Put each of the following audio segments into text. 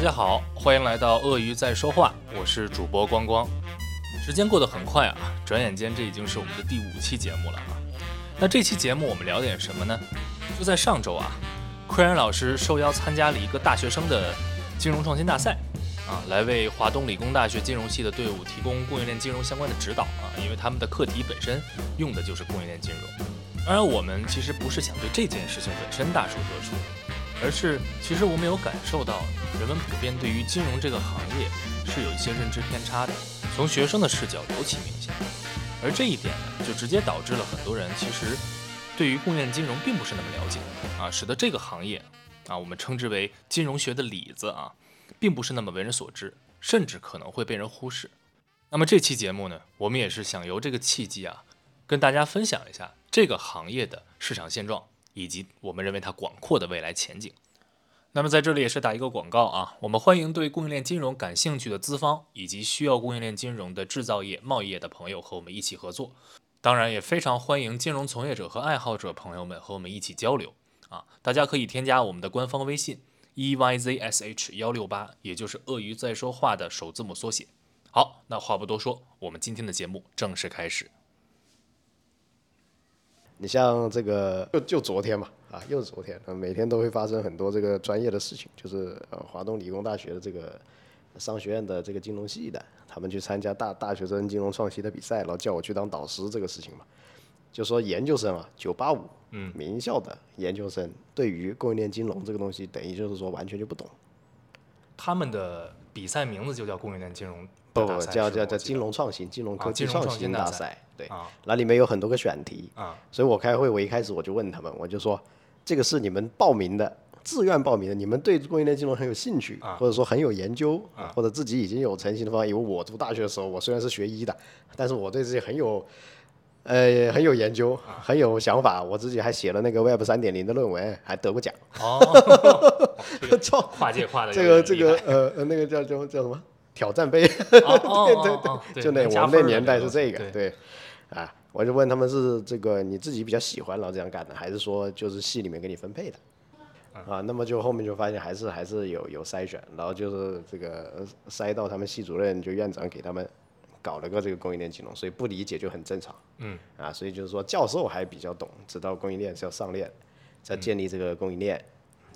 大家好，欢迎来到鳄鱼在说话，我是主播光光。时间过得很快啊，转眼间这已经是我们的第五期节目了啊。那这期节目我们聊点什么呢？就在上周啊，奎然老师受邀参加了一个大学生的金融创新大赛啊，来为华东理工大学金融系的队伍提供供应链金融相关的指导啊，因为他们的课题本身用的就是供应链金融。当然，我们其实不是想对这件事情本身大书特书，而是其实我们有感受到人们普遍对于金融这个行业是有一些认知偏差的，从学生的视角尤其明显。而这一点呢，就直接导致了很多人其实对于供应链金融并不是那么了解啊，使得这个行业啊，我们称之为金融学的里子啊，并不是那么为人所知，甚至可能会被人忽视。那么这期节目呢，我们也是想由这个契机啊，跟大家分享一下这个行业的市场现状，以及我们认为它广阔的未来前景。那么在这里也是打一个广告啊，我们欢迎对供应链金融感兴趣的资方以及需要供应链金融的制造业、贸易业的朋友和我们一起合作。当然，也非常欢迎金融从业者和爱好者朋友们和我们一起交流啊。大家可以添加我们的官方微信 e y z s h 幺六八，也就是鳄鱼在说话的首字母缩写。好，那话不多说，我们今天的节目正式开始。你像这个，就就昨天嘛，啊，又是昨天，呃每天都会发生很多这个专业的事情，就是呃，华东理工大学的这个商学院的这个金融系的，他们去参加大大学生金融创新的比赛，然后叫我去当导师这个事情嘛，就说研究生啊，九八五，嗯，名校的研究生对于供应链金融这个东西，等于就是说完全就不懂，他们的比赛名字就叫供应链金融不不叫叫叫金融创新、金融科技创创新大赛，对，啊。那里面有很多个选题，啊，所以我开会，我一开始我就问他们，我就说，这个是你们报名的，自愿报名的，你们对供应链金融很有兴趣，啊。或者说很有研究，啊。或者自己已经有成型的方案。因为我读大学的时候，我虽然是学医的，但是我对这些很有，呃，很有研究，啊。很有想法。我自己还写了那个 Web 三点零的论文，还得过奖。哦，这个操，跨界跨的这个这个呃呃那个叫叫叫什么？挑战杯？对哦对，就那我们那年代是这个，对我就问他们是这个你自己比较喜欢然后这样干的，还是说就是系里面给你分配的？啊，那么就后面就发现还是还是有有筛选，然后就是这个呃筛到他们系主任就院长给他们搞了个这个供应链金融，所以不理解就很正常。嗯，啊，所以就是说教授还比较懂，知道供应链是要上链，在建立这个供应链，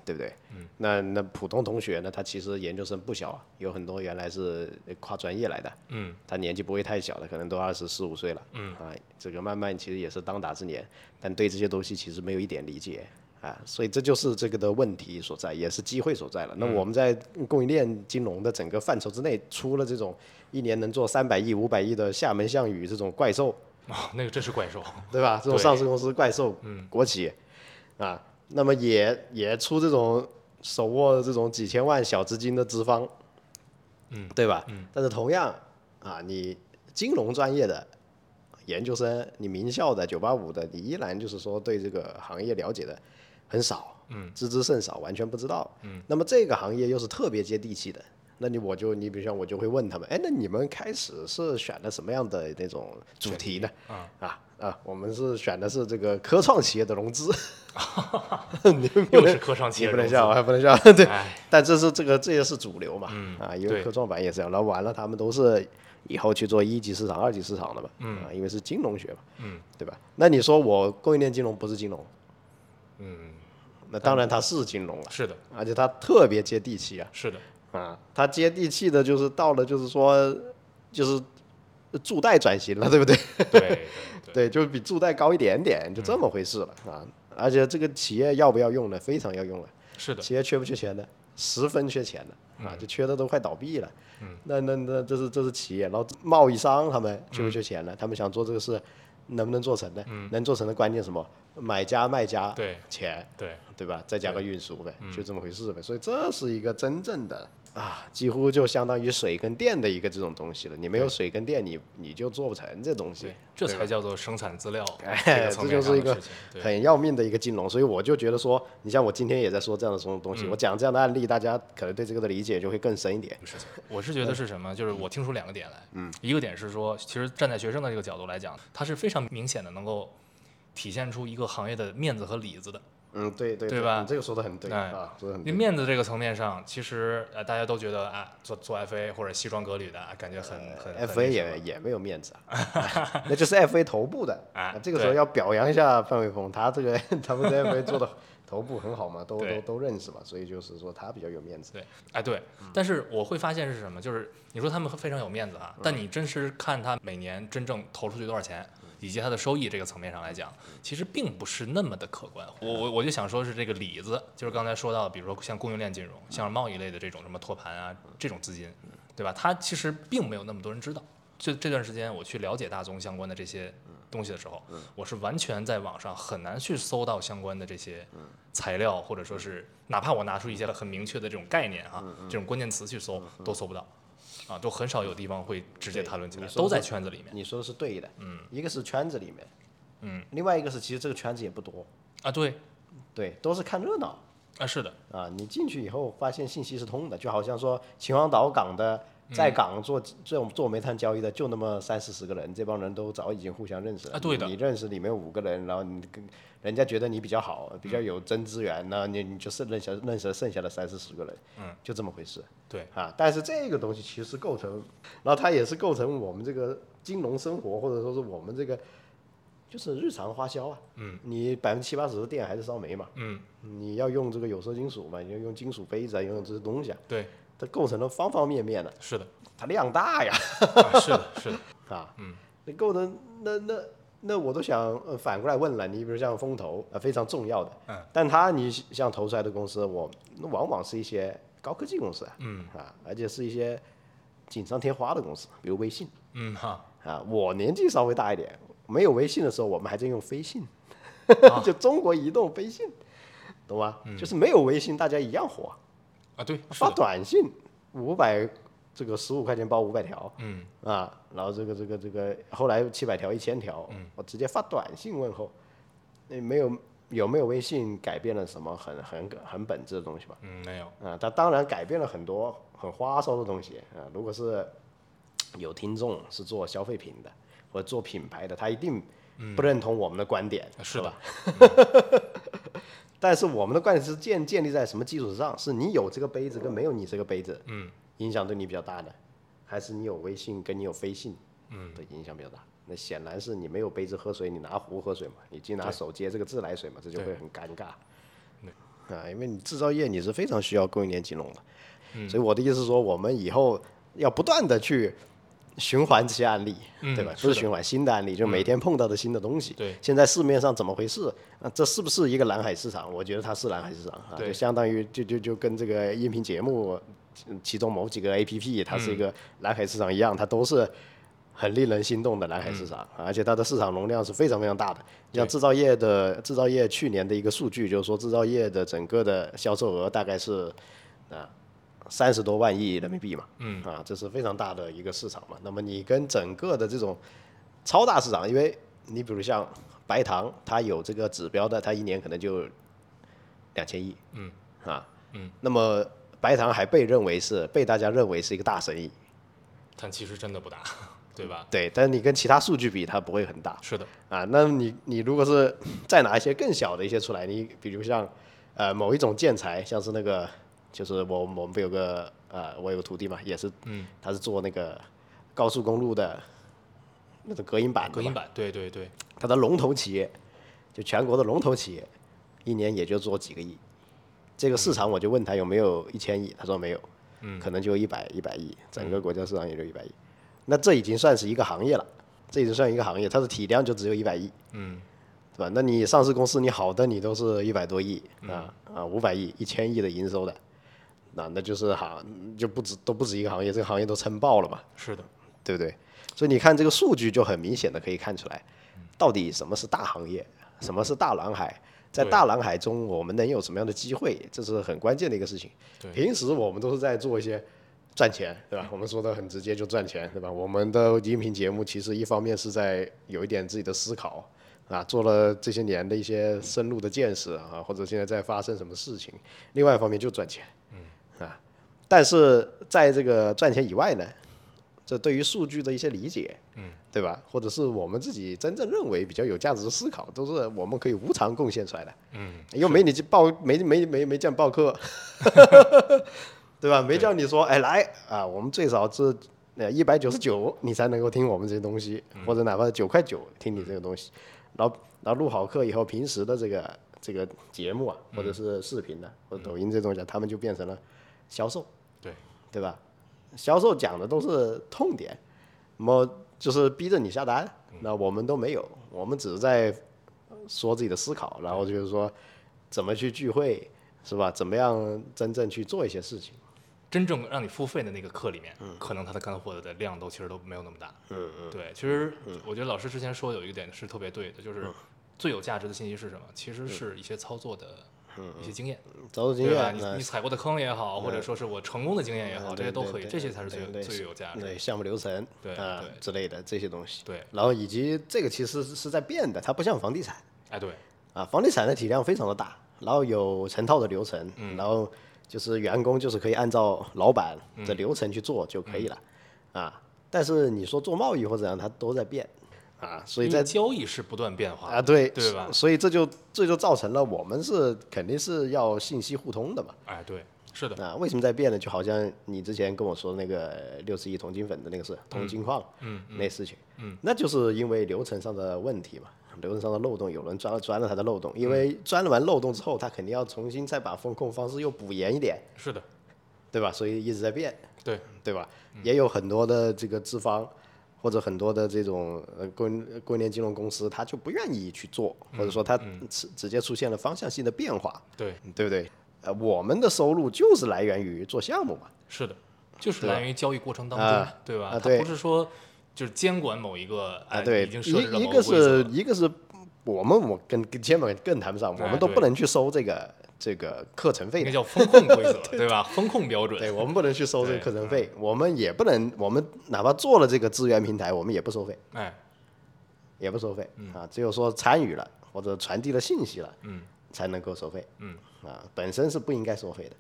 对不对？嗯，那那普通同学呢，他其实研究生不小啊，有很多原来是跨专业来的，嗯，他年纪不会太小的，可能都二十四五岁了，嗯，啊，这个慢慢其实也是当打之年，但对这些东西其实没有一点理解。啊，所以这就是这个的问题所在，也是机会所在了。那我们在供应链金融的整个范畴之内，出了这种一年能做三百亿、五百亿的厦门项羽这种怪兽，哦，那个真是怪兽，对吧？这种上市公司怪兽，嗯国企，啊，那么也也出这种手握这种几千万小资金的资方，嗯，对吧？嗯，但是同样啊，你金融专业的研究生，你名校的九八五的，你依然就是说对这个行业了解的很少，嗯，知之甚少，完全不知道，嗯，那么这个行业又是特别接地气的。那你我就你比如像我就会问他们，哎，那你们开始是选的什么样的那种主题呢？啊啊啊，我们是选的是这个科创企业的融资 你们又是科创企业不能笑，还不能笑，对。哎，但这是这个这也是主流嘛，啊，因为科创板也是这样，然后完了他们都是以后去做一级市场、二级市场的嘛，啊，因为是金融学嘛，嗯，对吧？那你说我供应链金融不是金融，嗯，那当然它是金融了，是的，而且它特别接地气啊，是的，啊，它接地气的就是到了就是说就是助贷转型了，对不对？对对就是比助贷高一点点，就这么回事了啊！而且这个企业要不要用呢？非常要用了。是的，企业缺不缺钱呢？十分缺钱的啊，就缺的都快倒闭了。嗯，那那那这是这是企业，然后贸易商他们缺不缺钱呢？他们想做这个事，能不能做成呢？能做成的关键什么？买家卖家对钱，对，对吧？再加个运输呗，就这么回事呗。所以这是一个真正的啊，几乎就相当于水跟电的一个这种东西了。你没有水跟电，你你就做不成这东西。，这才叫做生产资料，哎这就是一个很要命的一个金融，所以我就觉得说，你像我今天也在说这样的这种东西，我讲这样的案例，大家可能对这个的理解就会更深一点。事情。我是觉得是什么？就是我听出两个点来，嗯，一个点是说，其实站在学生的这个角度来讲，它是非常明显的能够体现出一个行业的面子和里子的。嗯，对对对吧你这个说的很对啊，说的很对。那面子这个层面上，其实呃大家都觉得啊，做做 FA 或者西装革履的，感觉很很 FA 也也没有面子啊，那就是 FA 头部的啊。这个时候要表扬一下范伟峰，他这个 他们在 FA 做的头部很好嘛，都都都认识嘛，所以就是说他比较有面子。对，哎对，但是我会发现是什么？就是你说他们非常有面子啊，但你真实看他每年真正投出去多少钱？以及它的收益这个层面上来讲，其实并不是那么的可观。我我我就想说是这个里子，就是刚才说到，比如说像供应链金融、像贸易类的这种什么托盘啊这种资金，对吧？它其实并没有那么多人知道。这这段时间我去了解大宗相关的这些东西的时候，我是完全在网上很难去搜到相关的这些材料，或者说是哪怕我拿出一些很明确的这种概念啊，这种关键词去搜都搜不到。啊，都很少有地方会直接谈论起来，都在圈子里面。你说的是对的，嗯，一个是圈子里面，嗯，另外一个是其实这个圈子也不多啊，对，对，都是看热闹啊，是的，啊，你进去以后发现信息是通的，就好像说秦皇岛港的在港做这种做煤炭交易的就那么三四十个人，这帮人都早已经互相认识了，啊，对的，你认识里面五个人，然后你跟。人家觉得你比较好，比较有真资源，那你你就是认识认识剩下的三四十个人，嗯，就这么回事。对。啊，但是这个东西其实构成，然后它也是构成我们这个金融生活，或者说是我们这个就是日常花销啊。嗯，你百分之七八十的电还是烧煤嘛。嗯，你要用这个有色金属嘛，你要用金属杯子啊，用这些东西啊。对，它构成了方方面面的。是的，它量大呀。是的，是的。啊，嗯，你构成那那。那我都想反过来问了，你比如像风投啊，非常重要的，嗯，但他你像投出来的公司，我那往往是一些高科技公司，嗯啊，而且是一些锦上添花的公司，比如微信，嗯哈，啊，我年纪稍微大一点，没有微信的时候，我们还在用飞信，就中国移动飞信，懂吗？就是没有微信，大家一样火。啊，对，发短信五百。这个十五块钱包五百条，嗯。啊，然后这个这个这个后来七百条一千条，嗯，我直接发短信问候，那没有有没有微信改变了什么很很很本质的东西吧？嗯，没有。啊，它当然改变了很多很花哨的东西。啊。如果是有听众是做消费品的或者做品牌的，他一定不认同我们的观点，是吧？但是我们的观点是建建立在什么基础上？是你有这个杯子跟没有你这个杯子，嗯。影响对你比较大的，还是你有微信跟你有飞信，嗯，的影响比较大。那显然是你没有杯子喝水，你拿壶喝水嘛，你就拿手接这个自来水嘛，这就会很尴尬。啊，因为你制造业你是非常需要供应链金融的，所以我的意思是说，我们以后要不断的去循环这些案例，对吧？不是循环新的案例，就每天碰到的新的东西。对，现在市面上怎么回事？啊，这是不是一个蓝海市场？我觉得它是蓝海市场啊，就相当于就就就跟这个音频节目。其中某几个 A P P，它是一个蓝海市场一样，它都是很令人心动的蓝海市场，而且它的市场容量是非常非常大的。像制造业的制造业去年的一个数据，就是说制造业的整个的销售额大概是啊三十多万亿人民币嘛，嗯啊这是非常大的一个市场嘛。那么你跟整个的这种超大市场，因为你比如像白糖，它有这个指标的，它一年可能就两千亿，嗯啊嗯，那么。白糖还被认为是被大家认为是一个大生意，但其实真的不大，对吧？对，但是你跟其他数据比，它不会很大。是的，啊，那你你如果是再拿一些更小的一些出来，你比如像呃某一种建材，像是那个就是我我们不有个呃我有个徒弟嘛，也是，嗯，他是做那个高速公路的那种隔音板，隔音板，对对对，他的龙头企业，就全国的龙头企业，一年也就做几个亿。这个市场我就问他有没有一千亿，他说没有，嗯，可能就一百一百亿，整个国家市场也就一百亿，那这已经算是一个行业了，这已经算一个行业，它的体量就只有一百亿，嗯，对吧？那你上市公司你好的你都是一百多亿啊啊五百亿一千亿的营收的，那那就是行就不止都不止一个行业，这个行业都撑爆了嘛，是的，对不对？所以你看这个数据就很明显的可以看出来，到底什么是大行业，什么是大蓝海。在大蓝海中，我们能有什么样的机会？这是很关键的一个事情。平时我们都是在做一些赚钱，对吧？我们说的很直接，就赚钱，对吧？我们的音频节目其实一方面是在有一点自己的思考啊，做了这些年的一些深入的见识啊，或者现在在发生什么事情。另外一方面就赚钱，但是在这个赚钱以外呢，这对于数据的一些理解，嗯，对吧？或者是我们自己真正认为比较有价值的思考，都是我们可以无偿贡献出来的。嗯，又没你去报，没没没没叫报课，对吧？没叫你说，哎，来啊，我们最少是呃一百九十九，你才能够听我们这些东西，或者哪怕九块九听你这个东西，然后然后录好课以后，平时的这个这个节目啊，或者是视频的、或者抖音这东西啊，他们就变成了销售，对对吧？销售讲的都是痛点，那么就是逼着你下单，那我们都没有，我们只是在说自己的思考，然后就是说怎么去聚会，是吧？怎么样真正去做一些事情。真正让你付费的那个课里面，可能他的干货的量都其实都没有那么大。嗯嗯，对，其实我觉得老师之前说有一个点是特别对的，就是最有价值的信息是什么？其实是一些操作的一些经验，找找经？验，你你踩过的坑也好，或者说是我成功的经验也好，嗯这些都可以，这些才是最最有价值的。对项目流程，对啊之类的这些东西。对，然后以及这个其实是是在变的，它不像房地产哎对，啊，房地产的体量非常的大，然后有成套的流程，嗯。然后就是员工就是可以按照老板嗯。的流程去做就可以了，啊，但是你说做贸易或者怎样，它都在变啊，所以在交易是不断变化啊对对吧？所以这就这就造成了我们是肯定是要信息互通的嘛。哎对，是的，啊，为什么在变呢？就好像你之前跟我说的那个六十亿铜金粉的那个事，铜金矿，嗯那事情，嗯，那就是因为流程上的问题嘛，流程上的漏洞，有人钻了钻了他的漏洞，因为钻了完漏洞之后，他肯定要重新再把风控方式又补严一点，是的，对吧？所以一直在变，对，对吧？也有很多的这个资方或者很多的这种呃供供应链金融公司，他就不愿意去做，或者说他直直接出现了方向性的变化，对，对不对？呃，我们的收入就是来源于做项目嘛。是的，就是来源于交易过程当中啊，对吧？它啊对不是说就是监管某一个啊，哎对，已经设置了一一个是一个是我们我跟跟监管更谈不上，我哎们都不能去收这个这个课程费的，那叫风控规则，对吧？风控标准，对我们不能去收这个课程费，我们也不能，我们哪怕做了这个资源平台，我们也不收费，哎，也不收费啊，只有说参与了或者传递了信息了，嗯，才能够收费，嗯。啊，本身是不应该收费的，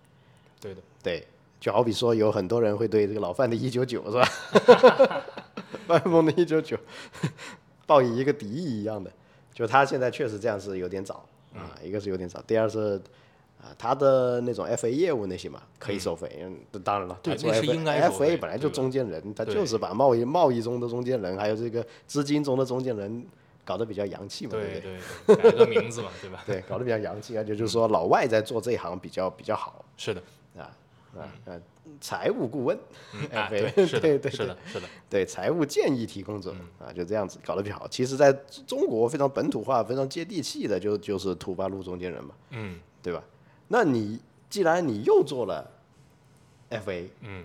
对的，对，就好比说有很多人会对这个老范的一九九是吧？范峰的一九九抱以一个敌意一样的，就他现在确实这样是有点早啊，一个是有点早，第二是啊他的那种 FA 业务那些嘛可以收费，嗯，当然了，对做那是应该 FA 本来就中间人，他就是把贸易贸易中的中间人，还有这个资金中的中间人搞得比较洋气嘛，对不对改了个名字嘛，对吧？对，搞得比较洋气，而且就是说老外在做这一行比较比较好。是的，啊啊啊！财务顾问，嗯，哎哎，对对，是的，是的，是的，对财务建议提供者嗯啊，就这样子搞得比较好。其实，在中国非常本土化、非常接地气的，就就是土八路中间人嘛，嗯对吧？那你既然你又做了 FA 嗯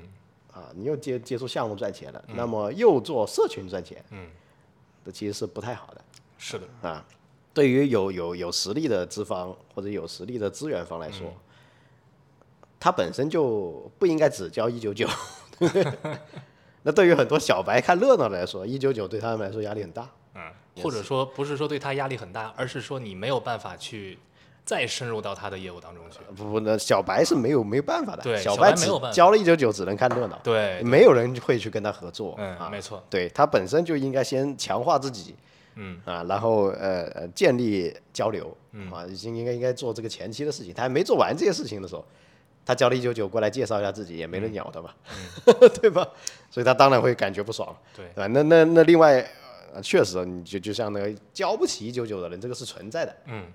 啊，你又接接触项目赚钱了，那么又做社群赚钱，嗯，这其实是不太好的是的，啊。对于有有有实力的资方或者有实力的资源方来说，嗯他本身就不应该只交一九九。那对于很多小白看热闹来说，一九九对他们来说压力很大。嗯，或者说不是说对他压力很大，而是说你没有办法去再深入到他的业务当中去。不不，那小白是没有没有办法的。对小小白没有办法交了一九九，只能看热闹，对，没有人会去跟他合作。嗯，啊，没错，对他本身就应该先强化自己，嗯啊，然后呃呃建立交流，啊，已经应该应该做这个前期的事情。他还没做完这些事情的时候，他交了一九九过来介绍一下自己，也没人鸟他嘛，对吧？所以他当然会感觉不爽，对对吧？那那那另外，呃确实，你就就像那个交不起一九九的人，这个是存在的。嗯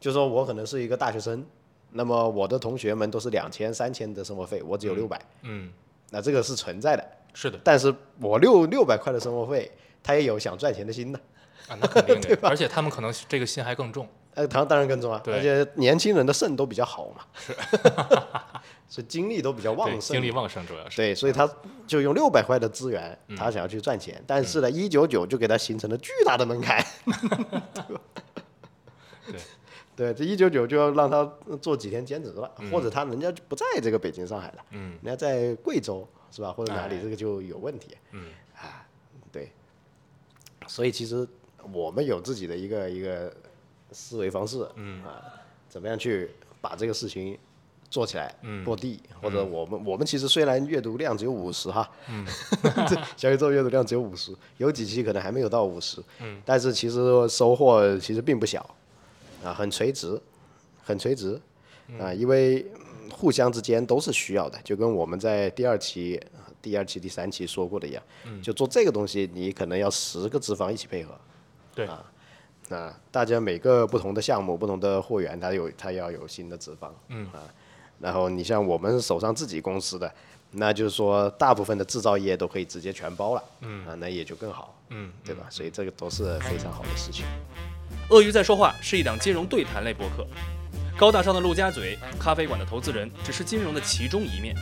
就说我可能是一个大学生，那么我的同学们都是两千、三千的生活费，我只有六百、嗯，那这个是存在的。是的。但是我六六百块的生活费，他也有想赚钱的心的，啊，那肯定的，而且他们可能这个心还更重。呃，当当然更重啊，对。而且年轻人的肾都比较好嘛，是，所以精力都比较旺，盛，精力旺盛主要是。对，所以他就用六百块的资源，嗯。他想要去赚钱，但是呢，一九九就给他形成了巨大的门槛。对 对，这一九九就要让他做几天兼职了，或者他人家就不在这个北京、上海了，嗯，人家在贵州是吧，或者哪里，哎。这个就有问题。嗯。啊，对，所以其实我们有自己的一个一个思维方式，嗯。啊，怎么样去把这个事情做起来，落地，或者我们我们其实虽然阅读量只有五十哈，小宇宙阅读量只有五十，有几期可能还没有到五十，嗯。但是其实收获其实并不小，啊，很垂直，很垂直，啊，因为互相之间都是需要的，就跟我们在第二期、第二期、第三期说过的一样，就做这个东西，你可能要十个脂肪一起配合，对啊。那，大家每个不同的项目、不同的货源，它有它要有新的脂肪，嗯啊，然后你像我们手上自己公司的，那就是说大部分的制造业都可以直接全包了，嗯啊，那也就更好，嗯，对吧？所以这个都是非常好的事情。鳄鱼在说话是一档金融对谈类播客，高大上的陆家嘴咖啡馆的投资人只是金融的其中一面，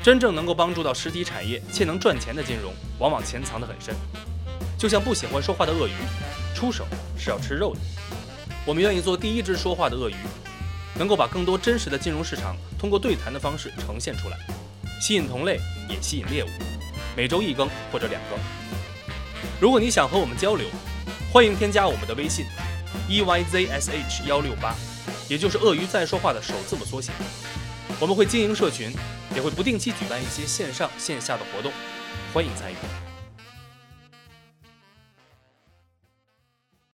真正能够帮助到实体产业且能赚钱的金融，往往潜藏得很深。就像不喜欢说话的鳄鱼，出手是要吃肉的。我们愿意做第一只说话的鳄鱼，能够把更多真实的金融市场通过对谈的方式呈现出来，吸引同类，也吸引猎物。每周一更或者两更。如果你想和我们交流，欢迎添加我们的微信 e y z s h 幺六八，也就是鳄鱼在说话的首字母缩写。我们会经营社群，也会不定期举办一些线上线下的活动，欢迎参与。